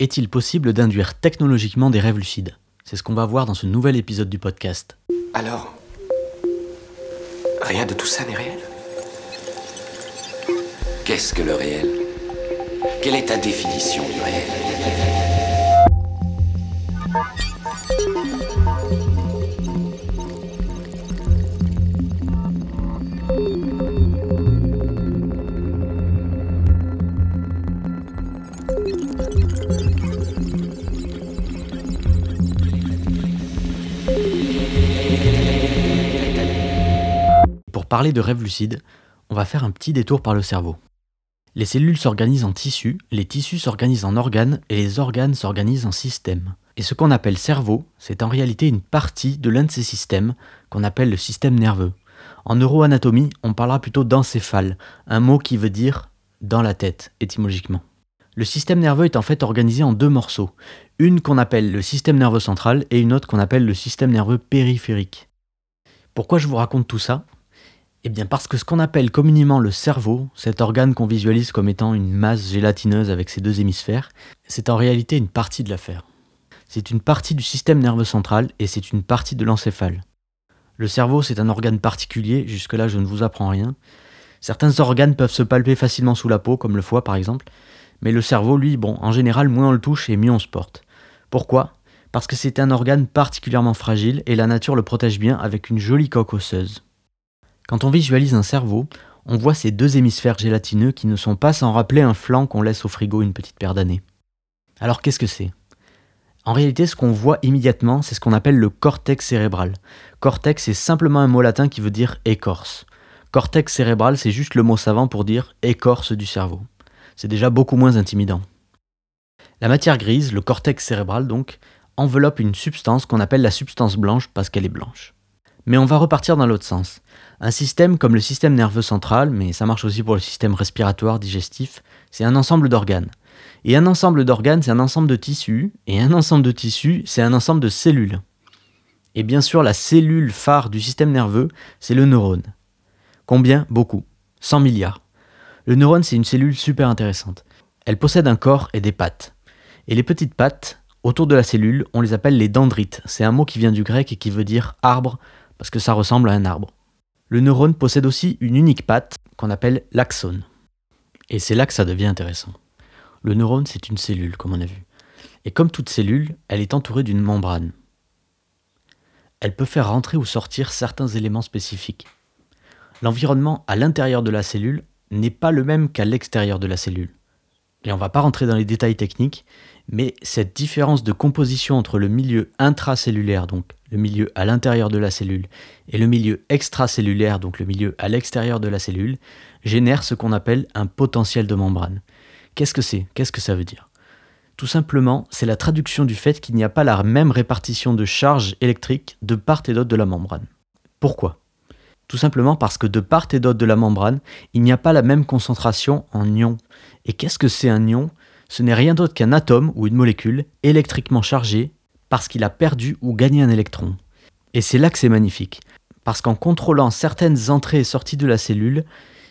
Est-il possible d'induire technologiquement des rêves lucides? C'est ce qu'on va voir dans ce nouvel épisode du podcast. Alors, rien de tout ça n'est réel? Qu'est-ce que le réel? Quelle est ta définition du réel? Parler de rêve lucide, on va faire un petit détour par le cerveau. Les cellules s'organisent en tissus, les tissus s'organisent en organes et les organes s'organisent en systèmes. Et ce qu'on appelle cerveau, c'est en réalité une partie de l'un de ces systèmes qu'on appelle le système nerveux. En neuroanatomie, on parlera plutôt d'encéphale, un mot qui veut dire dans la tête, étymologiquement. Le système nerveux est en fait organisé en deux morceaux, une qu'on appelle le système nerveux central et une autre qu'on appelle le système nerveux périphérique. Pourquoi je vous raconte tout ça? Eh bien parce que ce qu'on appelle communément le cerveau, cet organe qu'on visualise comme étant une masse gélatineuse avec ses deux hémisphères, c'est en réalité une partie de l'affaire. C'est une partie du système nerveux central et c'est une partie de l'encéphale. Le cerveau, c'est un organe particulier, jusque-là je ne vous apprends rien. Certains organes peuvent se palper facilement sous la peau, comme le foie par exemple, mais le cerveau, lui, bon, en général, moins on le touche et mieux on se porte. Pourquoi? Parce que c'est un organe particulièrement fragile et la nature le protège bien avec une jolie coque osseuse. Quand on visualise un cerveau, on voit ces deux hémisphères gélatineux qui ne sont pas sans rappeler un flanc qu'on laisse au frigo une petite paire d'années. Alors qu'est-ce que c'est? En réalité, ce qu'on voit immédiatement, c'est ce qu'on appelle le cortex cérébral. Cortex, c'est simplement un mot latin qui veut dire écorce. Cortex cérébral, c'est juste le mot savant pour dire écorce du cerveau. C'est déjà beaucoup moins intimidant. La matière grise, le cortex cérébral donc, enveloppe une substance qu'on appelle la substance blanche parce qu'elle est blanche. Mais on va repartir dans l'autre sens. Un système comme le système nerveux central, mais ça marche aussi pour le système respiratoire, digestif, c'est un ensemble d'organes. Et un ensemble d'organes, c'est un ensemble de tissus, et un ensemble de tissus, c'est un ensemble de cellules. Et bien sûr, la cellule phare du système nerveux, c'est le neurone. Combien? Beaucoup. 100 milliards. Le neurone, c'est une cellule super intéressante. Elle possède un corps et des pattes. Et les petites pattes, autour de la cellule, on les appelle les dendrites. C'est un mot qui vient du grec et qui veut dire arbre parce que ça ressemble à un arbre. Le neurone possède aussi une unique patte qu'on appelle l'axone. Et c'est là que ça devient intéressant. Le neurone, c'est une cellule, comme on a vu. Et comme toute cellule, elle est entourée d'une membrane. Elle peut faire rentrer ou sortir certains éléments spécifiques. L'environnement à l'intérieur de la cellule n'est pas le même qu'à l'extérieur de la cellule. Et on ne va pas rentrer dans les détails techniques, mais cette différence de composition entre le milieu intracellulaire, donc le milieu à l'intérieur de la cellule, et le milieu extracellulaire, donc le milieu à l'extérieur de la cellule, génère ce qu'on appelle un potentiel de membrane. Qu'est-ce que c'est? Qu'est-ce que ça veut dire? Tout simplement, c'est la traduction du fait qu'il n'y a pas la même répartition de charges électriques de part et d'autre de la membrane. Pourquoi? Tout simplement parce que de part et d'autre de la membrane, il n'y a pas la même concentration en ions. Et qu'est-ce que c'est un ion? Ce n'est rien d'autre qu'un atome ou une molécule électriquement chargée parce qu'il a perdu ou gagné un électron. Et c'est là que c'est magnifique, parce qu'en contrôlant certaines entrées et sorties de la cellule,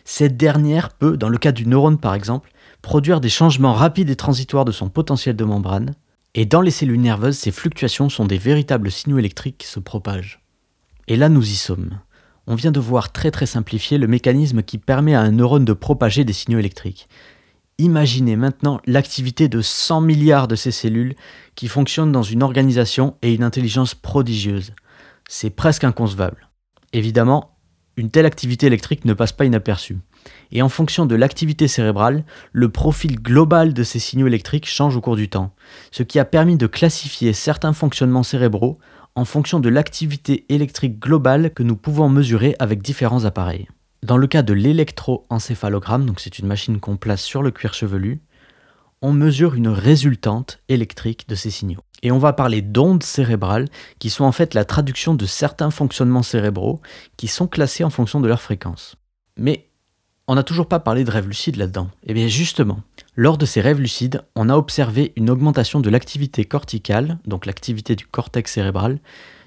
cette dernière peut, dans le cas du neurone par exemple, produire des changements rapides et transitoires de son potentiel de membrane, et dans les cellules nerveuses, ces fluctuations sont des véritables signaux électriques qui se propagent. Et là nous y sommes. On vient de voir très très simplifié le mécanisme qui permet à un neurone de propager des signaux électriques. Imaginez maintenant l'activité de 100 milliards de ces cellules qui fonctionnent dans une organisation et une intelligence prodigieuse. C'est presque inconcevable. Évidemment, une telle activité électrique ne passe pas inaperçue. Et en fonction de l'activité cérébrale, le profil global de ces signaux électriques change au cours du temps, ce qui a permis de classifier certains fonctionnements cérébraux en fonction de l'activité électrique globale que nous pouvons mesurer avec différents appareils. Dans le cas de l'électroencéphalogramme, donc c'est une machine qu'on place sur le cuir chevelu, on mesure une résultante électrique de ces signaux. Et on va parler d'ondes cérébrales qui sont en fait la traduction de certains fonctionnements cérébraux qui sont classés en fonction de leur fréquence. Mais on n'a toujours pas parlé de rêves lucides là-dedans. Et eh bien justement, lors de ces rêves lucides, on a observé une augmentation de l'activité corticale, donc l'activité du cortex cérébral,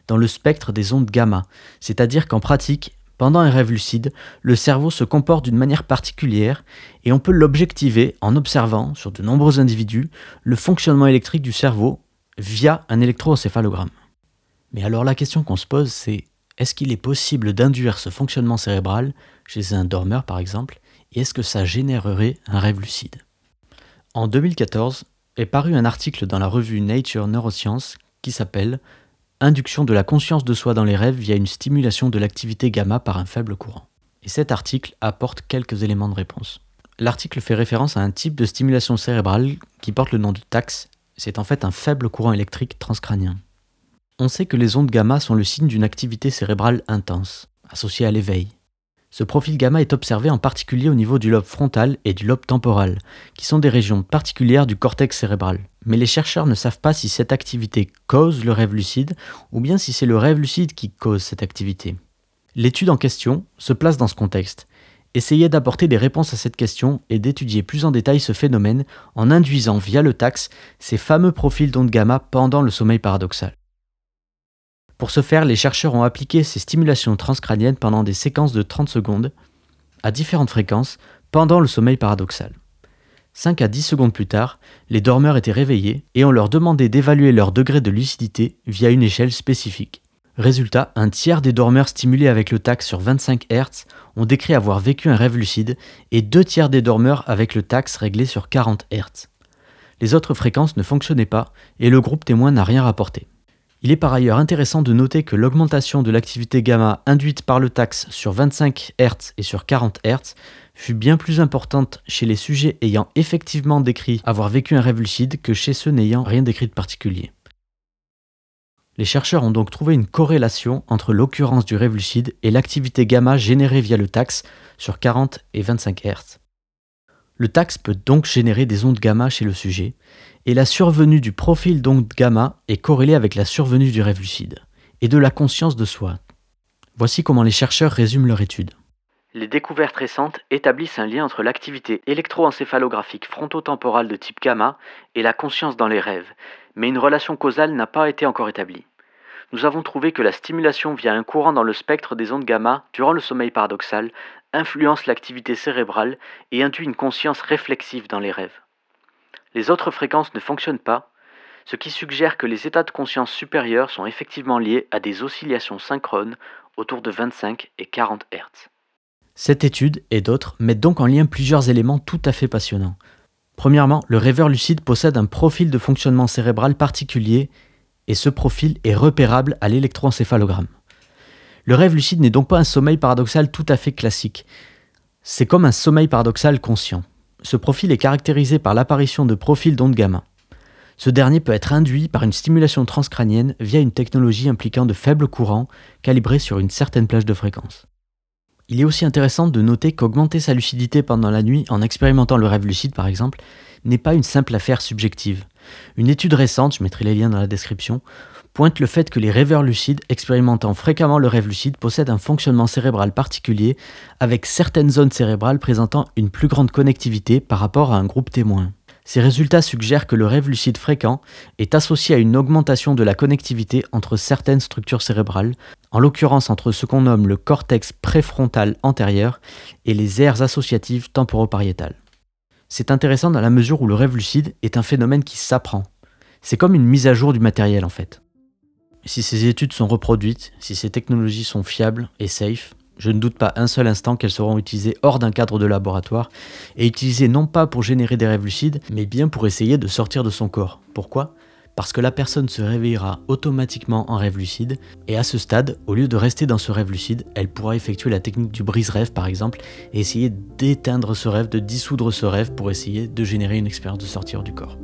dans le spectre des ondes gamma. C'est-à-dire qu'en pratique, Pendant un rêve lucide, le cerveau se comporte d'une manière particulière et on peut l'objectiver en observant, sur de nombreux individus, le fonctionnement électrique du cerveau via un électroencéphalogramme. Mais alors la question qu'on se pose, c'est est-ce qu'il est possible d'induire ce fonctionnement cérébral chez un dormeur par exemple, et est-ce que ça générerait un rêve lucide? En 2014 est paru un article dans la revue Nature Neuroscience qui s'appelle Induction de la conscience de soi dans les rêves via une stimulation de l'activité gamma par un faible courant. Et cet article apporte quelques éléments de réponse. L'article fait référence à un type de stimulation cérébrale qui porte le nom de TAX. C'est en fait un faible courant électrique transcrânien. On sait que les ondes gamma sont le signe d'une activité cérébrale intense, associée à l'éveil. Ce profil gamma est observé en particulier au niveau du lobe frontal et du lobe temporal, qui sont des régions particulières du cortex cérébral mais les chercheurs ne savent pas si cette activité cause le rêve lucide ou bien si c'est le rêve lucide qui cause cette activité. L'étude en question se place dans ce contexte. Essayez d'apporter des réponses à cette question et d'étudier plus en détail ce phénomène en induisant via le taxe ces fameux profils d'ondes gamma pendant le sommeil paradoxal. Pour ce faire, les chercheurs ont appliqué ces stimulations transcrâniennes pendant des séquences de 30 secondes, à différentes fréquences, pendant le sommeil paradoxal. 5 à 10 secondes plus tard, les dormeurs étaient réveillés et on leur demandait d'évaluer leur degré de lucidité via une échelle spécifique. Résultat, un tiers des dormeurs stimulés avec le TAC sur 25 Hz ont décrit avoir vécu un rêve lucide et deux tiers des dormeurs avec le TAX réglé sur 40 Hz. Les autres fréquences ne fonctionnaient pas et le groupe témoin n'a rien rapporté. Il est par ailleurs intéressant de noter que l'augmentation de l'activité gamma induite par le tax sur 25 Hz et sur 40 Hz fut bien plus importante chez les sujets ayant effectivement décrit avoir vécu un rêve que chez ceux n'ayant rien décrit de particulier. Les chercheurs ont donc trouvé une corrélation entre l'occurrence du rêve et l'activité gamma générée via le tax sur 40 et 25 Hz. Le tax peut donc générer des ondes gamma chez le sujet, et la survenue du profil d'ondes gamma est corrélée avec la survenue du rêve lucide, et de la conscience de soi. Voici comment les chercheurs résument leur étude. Les découvertes récentes établissent un lien entre l'activité électroencéphalographique frontotemporale de type gamma et la conscience dans les rêves, mais une relation causale n'a pas été encore établie. Nous avons trouvé que la stimulation via un courant dans le spectre des ondes gamma durant le sommeil paradoxal influence l'activité cérébrale et induit une conscience réflexive dans les rêves. Les autres fréquences ne fonctionnent pas, ce qui suggère que les états de conscience supérieurs sont effectivement liés à des oscillations synchrones autour de 25 et 40 Hz. Cette étude et d'autres mettent donc en lien plusieurs éléments tout à fait passionnants. Premièrement, le rêveur lucide possède un profil de fonctionnement cérébral particulier et ce profil est repérable à l'électroencéphalogramme. Le rêve lucide n'est donc pas un sommeil paradoxal tout à fait classique. C'est comme un sommeil paradoxal conscient. Ce profil est caractérisé par l'apparition de profils d'ondes gamma. Ce dernier peut être induit par une stimulation transcrânienne via une technologie impliquant de faibles courants calibrés sur une certaine plage de fréquence. Il est aussi intéressant de noter qu'augmenter sa lucidité pendant la nuit en expérimentant le rêve lucide par exemple n'est pas une simple affaire subjective. Une étude récente, je mettrai les liens dans la description, pointe le fait que les rêveurs lucides expérimentant fréquemment le rêve lucide possèdent un fonctionnement cérébral particulier, avec certaines zones cérébrales présentant une plus grande connectivité par rapport à un groupe témoin. Ces résultats suggèrent que le rêve lucide fréquent est associé à une augmentation de la connectivité entre certaines structures cérébrales, en l'occurrence entre ce qu'on nomme le cortex préfrontal antérieur et les aires associatives temporopariétales. C'est intéressant dans la mesure où le rêve lucide est un phénomène qui s'apprend. C'est comme une mise à jour du matériel en fait. Si ces études sont reproduites, si ces technologies sont fiables et safe, je ne doute pas un seul instant qu'elles seront utilisées hors d'un cadre de laboratoire et utilisées non pas pour générer des rêves lucides, mais bien pour essayer de sortir de son corps. Pourquoi? Parce que la personne se réveillera automatiquement en rêve lucide et à ce stade, au lieu de rester dans ce rêve lucide, elle pourra effectuer la technique du brise-rêve par exemple et essayer d'éteindre ce rêve, de dissoudre ce rêve pour essayer de générer une expérience de sortir du corps.